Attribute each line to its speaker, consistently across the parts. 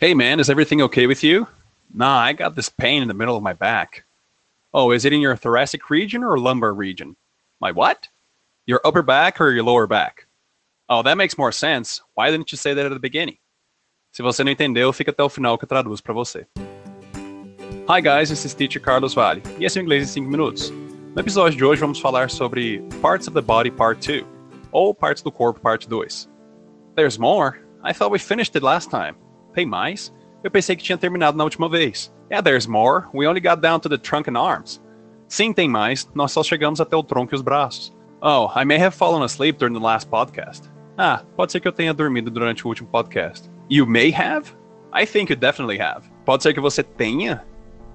Speaker 1: Hey man, is everything okay with you? Nah, I got this pain in the middle of my back. Oh, is it in your thoracic region or lumbar region? My what? Your upper back or your lower back? Oh, that makes more sense. Why didn't you say that at the beginning? Se você não entendeu, fica até o final que eu traduzo para você. Hi guys, this is Teacher Carlos Vale, e esse é o Inglês em 5 minutos. No episódio de hoje vamos falar sobre Parts of the Body Part 2, ou Partes do Corpo Parte 2. There's more? I thought we finished it last time. Tem mais? Eu pensei que tinha terminado na última vez. Yeah, there's more. We only got down to the trunk and arms. Sim, tem mais. Nós só chegamos até o tronco e os braços. Oh, I may have fallen asleep during the last podcast. Ah, pode ser que eu tenha dormido durante o último podcast. You may have? I think you definitely have. Pode ser que você tenha?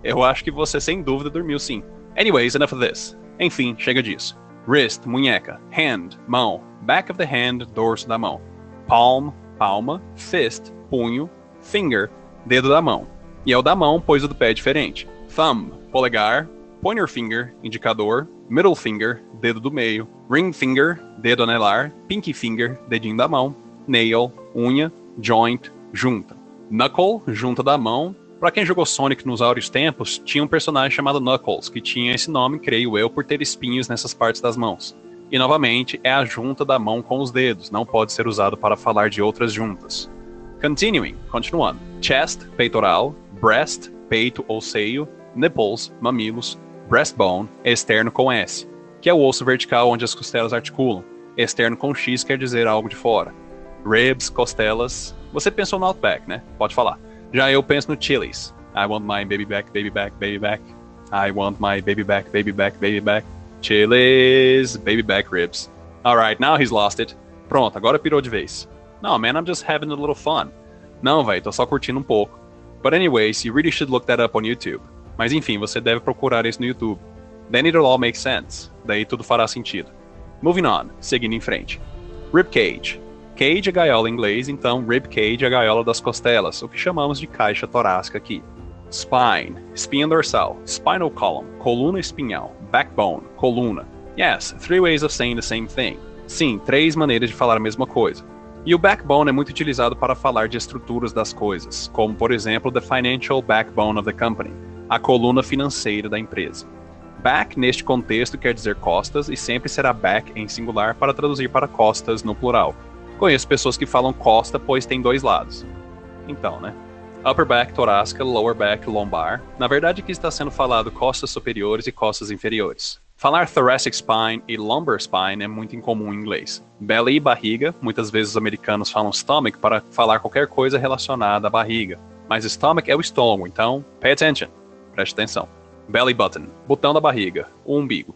Speaker 1: Eu acho que você sem dúvida dormiu sim. Anyways, enough of this. Enfim, chega disso. Wrist, munheca. Hand, mão. Back of the hand, dorso da mão. Palm, palma. Fist, punho. Finger, dedo da mão. E é o da mão, pois o do pé é diferente. Thumb, polegar. Pointer finger, indicador. Middle finger, dedo do meio. Ring finger, dedo anelar. Pinky finger, dedinho da mão. Nail, unha. Joint, junta. Knuckle, junta da mão. Para quem jogou Sonic nos áureos tempos, tinha um personagem chamado Knuckles, que tinha esse nome, creio eu, por ter espinhos nessas partes das mãos. E novamente, é a junta da mão com os dedos, não pode ser usado para falar de outras juntas. Continuing, continuando. Chest, peitoral, breast, peito ou seio, nipples, mamilos, breastbone, externo com S, que é o osso vertical onde as costelas articulam. Externo com X quer dizer algo de fora. Ribs, costelas. Você pensou no Outback, né? Pode falar. Já eu penso no Chili's. I want my baby back, baby back, baby back. I want my baby back, baby back, baby back. Chili's, baby back ribs. Alright, now he's lost it. Pronto, agora pirou de vez. No, man, I'm just having a little fun. Não, velho, tô só curtindo um pouco. But anyways, you really should look that up on YouTube. Mas enfim, você deve procurar isso no YouTube. Then it'll all make sense. Daí tudo fará sentido. Moving on, seguindo em frente. Rib cage. É gaiola em inglês, então rib cage é a gaiola das costelas, o que chamamos de caixa torácica aqui. Spine, espinha dorsal, spinal column, coluna espinhal, backbone, coluna. Yes, three ways of saying the same thing. Sim, três maneiras de falar a mesma coisa. E o backbone é muito utilizado para falar de estruturas das coisas, como por exemplo the financial backbone of the company, a coluna financeira da empresa. Back neste contexto quer dizer costas e sempre será back em singular para traduzir para costas no plural. Conheço pessoas que falam costa pois tem dois lados. Então, né? Upper back torácica, lower back lombar. Na verdade, aqui está sendo falado costas superiores e costas inferiores. Falar thoracic spine e lumbar spine é muito incomum em inglês. Belly e barriga, muitas vezes os americanos falam stomach para falar qualquer coisa relacionada à barriga. Mas stomach é o estômago, então pay attention. Preste atenção. Belly button, botão da barriga, o umbigo.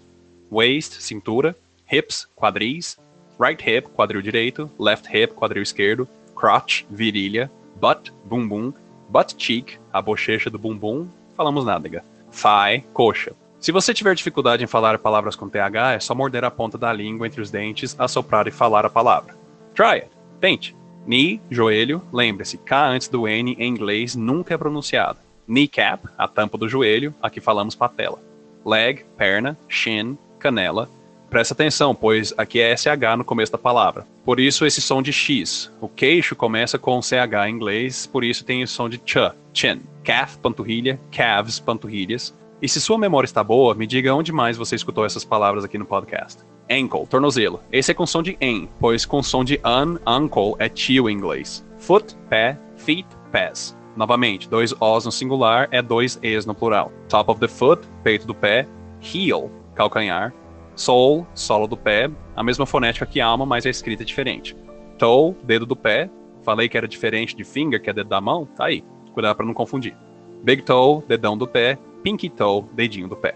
Speaker 1: Waist, cintura. Hips, quadris right hip, quadril direito, left hip, quadril esquerdo, crotch, virilha, butt, bumbum, butt cheek, a bochecha do bumbum, falamos nádega, thigh, coxa. Se você tiver dificuldade em falar palavras com TH, é só morder a ponta da língua entre os dentes, assoprar e falar a palavra. Try it. Tente. Knee, joelho, lembre-se, K antes do N em inglês nunca é pronunciado. Kneecap, a tampa do joelho, aqui falamos patela. Leg, perna, shin, canela, Presta atenção, pois aqui é SH no começo da palavra. Por isso esse som de X. O queixo começa com CH em inglês, por isso tem o som de ch, chin. Calf, panturrilha, calves, panturrilhas. E se sua memória está boa, me diga onde mais você escutou essas palavras aqui no podcast. Ankle, tornozelo. Esse é com som de en, pois com som de an, ankle é tio em inglês. Foot, pé, feet, pés. Novamente, dois Os no singular é dois Es no plural. Top of the foot, peito do pé. Heel, calcanhar. Soul, solo do pé, a mesma fonética que alma, mas a escrita é diferente. Toe, dedo do pé. Falei que era diferente de finger, que é dedo da mão? Tá aí. Cuidado para não confundir. Big toe, dedão do pé. Pinky toe, dedinho do pé.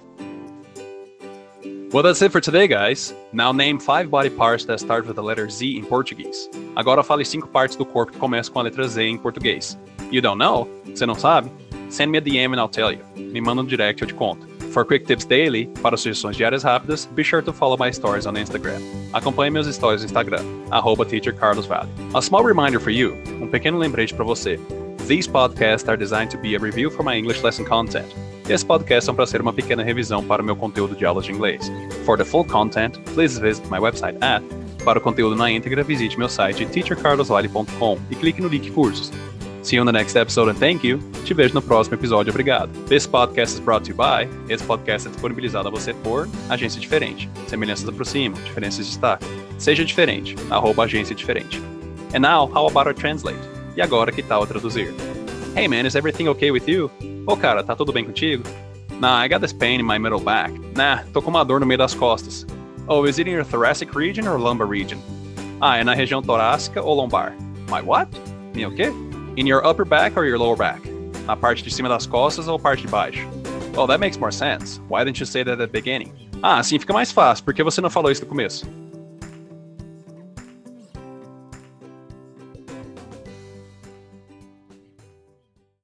Speaker 1: Well, that's it for today, guys. Now name five body parts that start with the letter Z in Portuguese. Agora fale cinco partes do corpo que começam com a letra Z em português. You don't know? Você não sabe? Send me a DM and I'll tell you. Me manda um direct eu te conto. For quick tips daily, para sugestões diárias rápidas, be sure to follow my stories on Instagram. Acompanhe meus stories no Instagram, arroba. A small reminder for you, um pequeno lembrete para você. These podcasts are designed to be a review for my English lesson content. Esse podcast são para ser uma pequena revisão para o meu conteúdo de aulas de inglês. For the full content, please visit my website at para o conteúdo na íntegra, visite meu site teachercarlosvale.com e clique no link cursos. See you on the next episode and thank you. Te vejo no próximo episódio, obrigado. This podcast is brought to you by. Esse podcast é disponibilizado a você por Agência Diferente. Semelhanças aproximam, diferenças destacam. Seja diferente, arroba agência diferente. And now, how about I translate? E agora, que tal eu traduzir? Hey man, is everything okay with you? Ô oh, cara, tá tudo bem contigo? Nah, I got this pain in my middle back. Nah, tô com uma dor no meio das costas. Oh, is it in your thoracic region or lumbar region? Ah, é na região torácica ou lombar? My what? O quê? In your upper back or your lower back? Na parte de cima das costas ou parte de baixo? Oh, that makes more sense. Why didn't you say that at the beginning? Ah, assim fica mais fácil. Por que você não falou isso no começo?